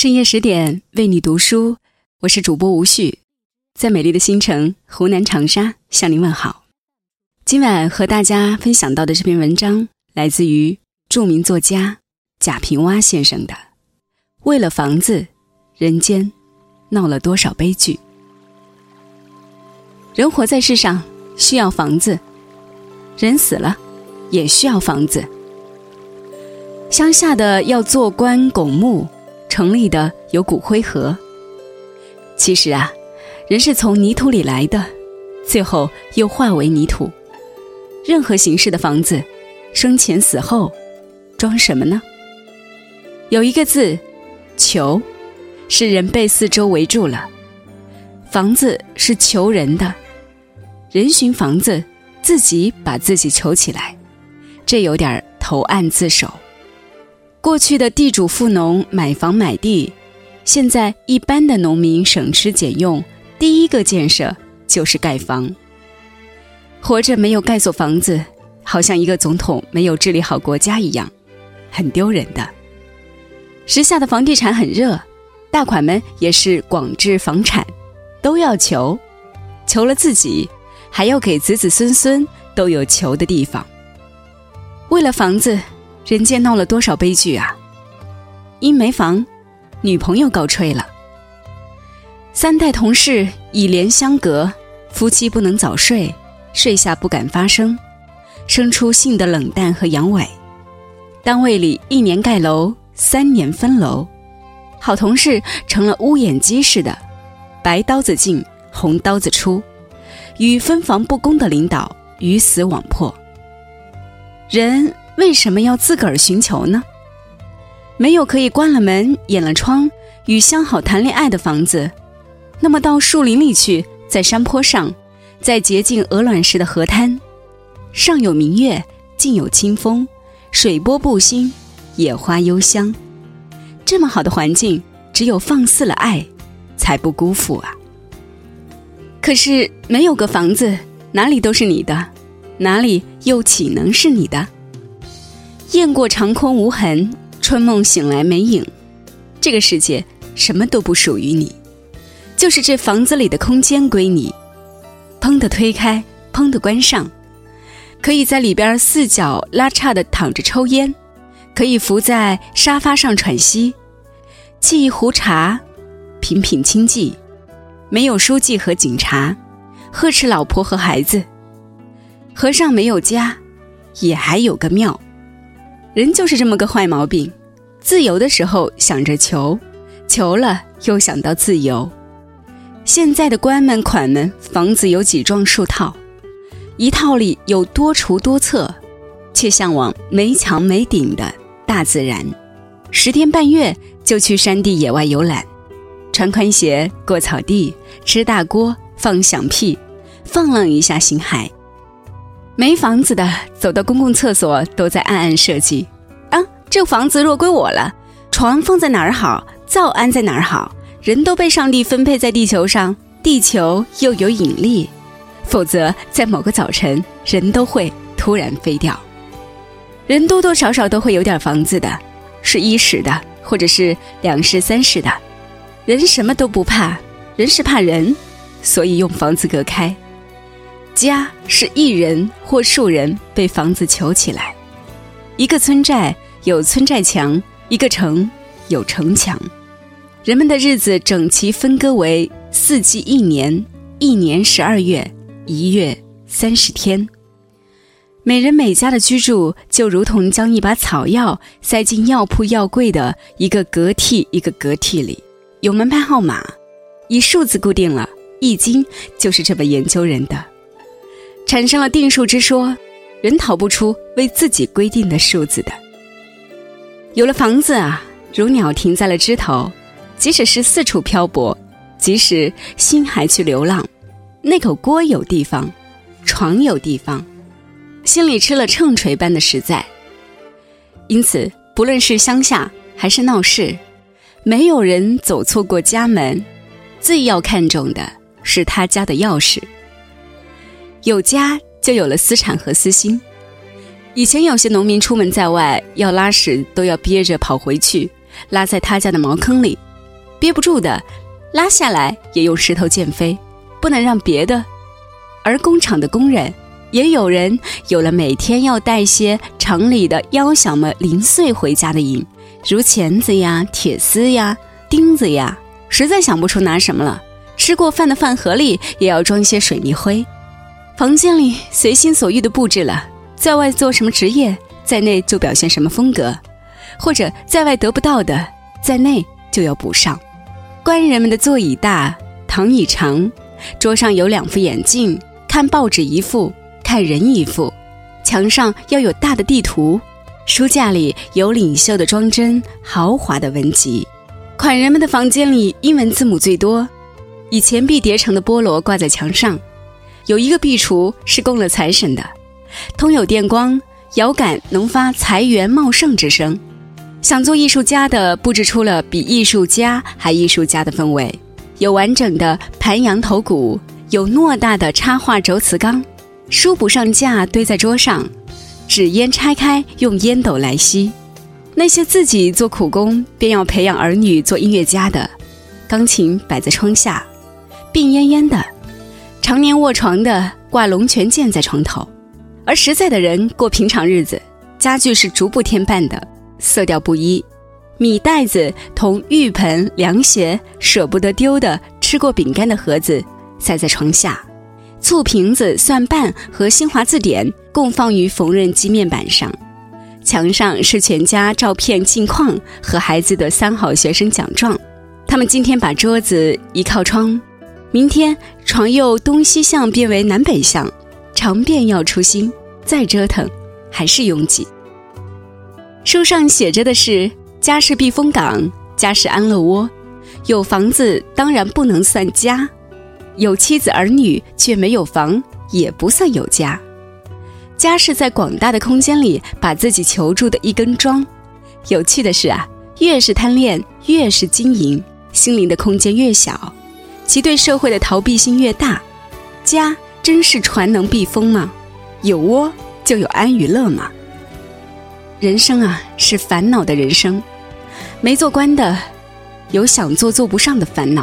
深夜十点为你读书，我是主播吴旭，在美丽的新城湖南长沙向您问好。今晚和大家分享到的这篇文章来自于著名作家贾平凹先生的《为了房子，人间闹了多少悲剧》。人活在世上需要房子，人死了也需要房子。乡下的要做棺拱墓。城里的有骨灰盒。其实啊，人是从泥土里来的，最后又化为泥土。任何形式的房子，生前死后，装什么呢？有一个字，求，是人被四周围住了。房子是求人的，人寻房子，自己把自己求起来，这有点投案自首。过去的地主富农买房买地，现在一般的农民省吃俭用，第一个建设就是盖房。活着没有盖所房子，好像一个总统没有治理好国家一样，很丢人的。时下的房地产很热，大款们也是广置房产，都要求，求了自己，还要给子子孙孙都有求的地方。为了房子。人间闹了多少悲剧啊！因没房，女朋友告吹了；三代同事以连相隔，夫妻不能早睡，睡下不敢发声，生出性的冷淡和阳痿；单位里一年盖楼，三年分楼，好同事成了乌眼鸡似的，白刀子进，红刀子出，与分房不公的领导鱼死网破。人。为什么要自个儿寻求呢？没有可以关了门、掩了窗，与相好谈恋爱的房子，那么到树林里去，在山坡上，在洁净鹅卵石的河滩，上有明月，近有清风，水波不兴，野花幽香。这么好的环境，只有放肆了爱，才不辜负啊！可是没有个房子，哪里都是你的，哪里又岂能是你的？雁过长空无痕，春梦醒来没影。这个世界什么都不属于你，就是这房子里的空间归你。砰的推开，砰的关上，可以在里边四脚拉叉的躺着抽烟，可以伏在沙发上喘息，沏一壶茶，品品清寂。没有书记和警察，呵斥老婆和孩子。和尚没有家，也还有个庙。人就是这么个坏毛病，自由的时候想着求，求了又想到自由。现在的官们款们，房子有几幢数套，一套里有多厨多厕，却向往没墙没顶的大自然。十天半月就去山地野外游览，穿宽鞋过草地，吃大锅放响屁，放浪一下心海。没房子的，走到公共厕所都在暗暗设计：啊，这房子若归我了，床放在哪儿好，灶安在哪儿好，人都被上帝分配在地球上，地球又有引力，否则在某个早晨，人都会突然飞掉。人多多少少都会有点房子的，是一室的，或者是两室三室的。人什么都不怕，人是怕人，所以用房子隔开。家是一人或数人被房子囚起来，一个村寨有村寨墙，一个城有城墙，人们的日子整齐分割为四季一年，一年十二月，一月三十天。每人每家的居住就如同将一把草药塞进药铺药柜的一个隔屉一个隔屉里，有门牌号码，以数字固定了，《易经》就是这么研究人的。产生了定数之说，人逃不出为自己规定的数字的。有了房子啊，如鸟停在了枝头，即使是四处漂泊，即使心还去流浪，那口锅有地方，床有地方，心里吃了秤锤般的实在。因此，不论是乡下还是闹市，没有人走错过家门，最要看重的是他家的钥匙。有家就有了私产和私心。以前有些农民出门在外要拉屎，都要憋着跑回去，拉在他家的茅坑里，憋不住的，拉下来也用石头溅飞，不能让别的。而工厂的工人，也有人有了每天要带些厂里的腰小么零碎回家的瘾，如钳子呀、铁丝呀、钉子呀，实在想不出拿什么了。吃过饭的饭盒里也要装一些水泥灰。房间里随心所欲的布置了，在外做什么职业，在内就表现什么风格，或者在外得不到的，在内就要补上。官人们的座椅大，躺椅长，桌上有两副眼镜。看报纸一副，看人一副，墙上要有大的地图，书架里有领袖的装帧，豪华的文集。款人们的房间里英文字母最多，以钱币叠成的菠萝挂在墙上，有一个壁橱是供了财神的，通有电光，摇杆能发财源茂盛之声。想做艺术家的布置出了比艺术家还艺术家的氛围，有完整的盘羊头骨。有偌大的插画轴瓷缸，书不上架堆在桌上，纸烟拆开用烟斗来吸。那些自己做苦工便要培养儿女做音乐家的，钢琴摆在窗下，病恹恹的，常年卧床的挂龙泉剑在床头。而实在的人过平常日子，家具是逐步添办的，色调不一，米袋子同浴盆、凉鞋舍不得丢的吃过饼干的盒子。塞在床下，醋瓶子、蒜瓣和新华字典共放于缝纫机面板上。墙上是全家照片镜框和孩子的三好学生奖状。他们今天把桌子一靠窗，明天床又东西向变为南北向，常便要出新，再折腾还是拥挤。书上写着的是：家是避风港，家是安乐窝。有房子当然不能算家。有妻子儿女却没有房，也不算有家。家是在广大的空间里把自己求住的一根桩。有趣的是啊，越是贪恋，越是经营，心灵的空间越小，其对社会的逃避性越大。家真是船能避风吗？有窝就有安与乐吗？人生啊，是烦恼的人生。没做官的，有想做做不上的烦恼；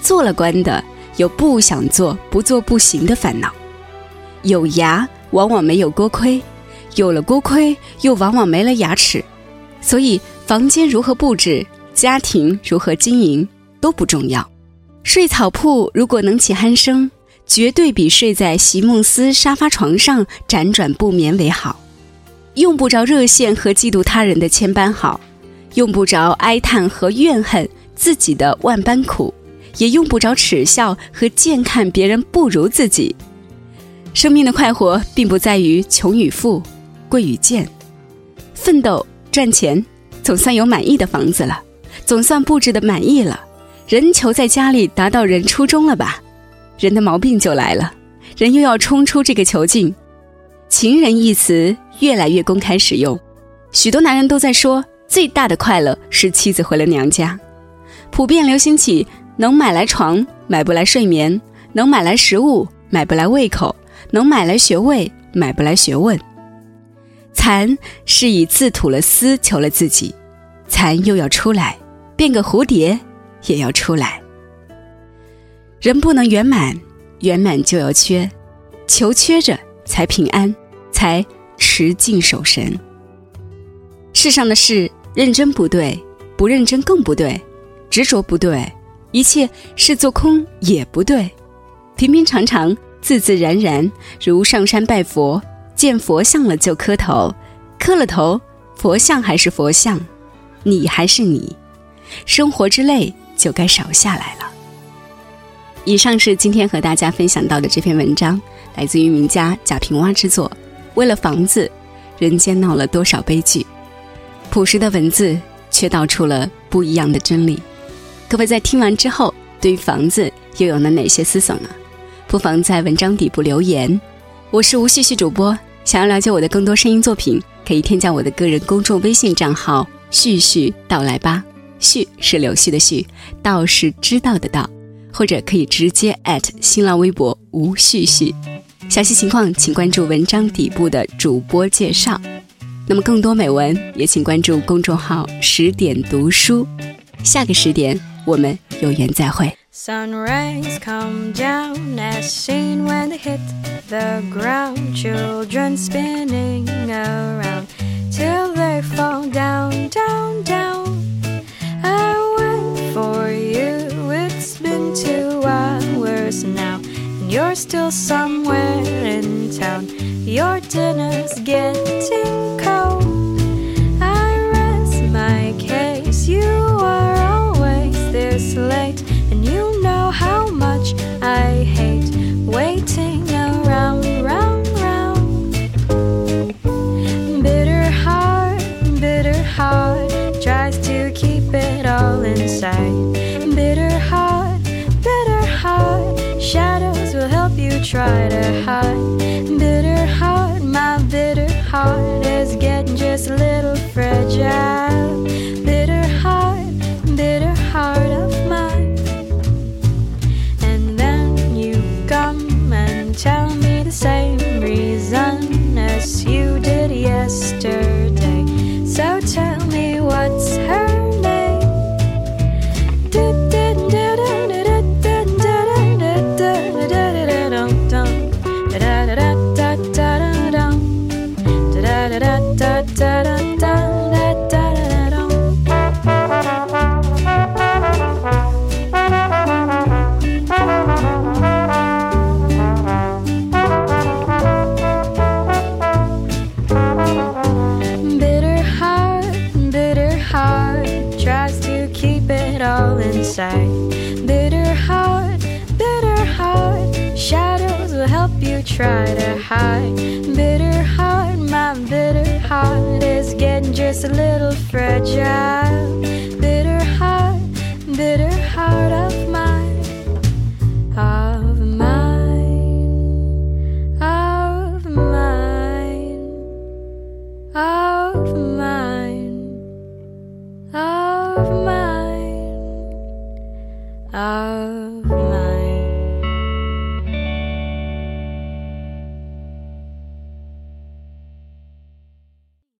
做了官的。有不想做、不做不行的烦恼，有牙往往没有锅盔，有了锅盔又往往没了牙齿，所以房间如何布置、家庭如何经营都不重要。睡草铺如果能起鼾声，绝对比睡在席梦思沙发床上辗转不眠为好。用不着热羡和嫉妒他人的千般好，用不着哀叹和怨恨自己的万般苦。也用不着耻笑和贱看别人不如自己。生命的快活并不在于穷与富、贵与贱，奋斗赚钱，总算有满意的房子了，总算布置的满意了。人求在家里达到人初衷了吧？人的毛病就来了，人又要冲出这个囚禁。情人一词越来越公开使用，许多男人都在说，最大的快乐是妻子回了娘家，普遍流行起。能买来床，买不来睡眠；能买来食物，买不来胃口；能买来学位，买不来学问。蚕是以自吐了丝求了自己，蚕又要出来，变个蝴蝶也要出来。人不能圆满，圆满就要缺，求缺着才平安，才持静守神。世上的事，认真不对，不认真更不对，执着不对。一切是做空也不对，平平常常、自自然然，如上山拜佛，见佛像了就磕头，磕了头，佛像还是佛像，你还是你，生活之累就该少下来了。以上是今天和大家分享到的这篇文章，来自于名家贾平凹之作。为了房子，人间闹了多少悲剧？朴实的文字却道出了不一样的真理。各位在听完之后，对于房子又有了哪些思索呢？不妨在文章底部留言。我是吴旭旭主播，想要了解我的更多声音作品，可以添加我的个人公众微信账号“旭旭到来吧”。旭是柳絮的絮，道是知道的道，或者可以直接新浪微博吴旭旭。详细情况请关注文章底部的主播介绍。那么更多美文也请关注公众号十点读书。下个十点。我们有缘再会。Sun rays come down as seen when they hit the ground. Children spinning around still somewhere in town. Your dinner's getting cold. Try to hide. Bitter heart, my bitter heart is getting just a little fragile. Bitter heart, bitter heart of mine. And then you come and tell me the same reason as you hide. Bitter heart, my bitter heart is getting just a little fragile.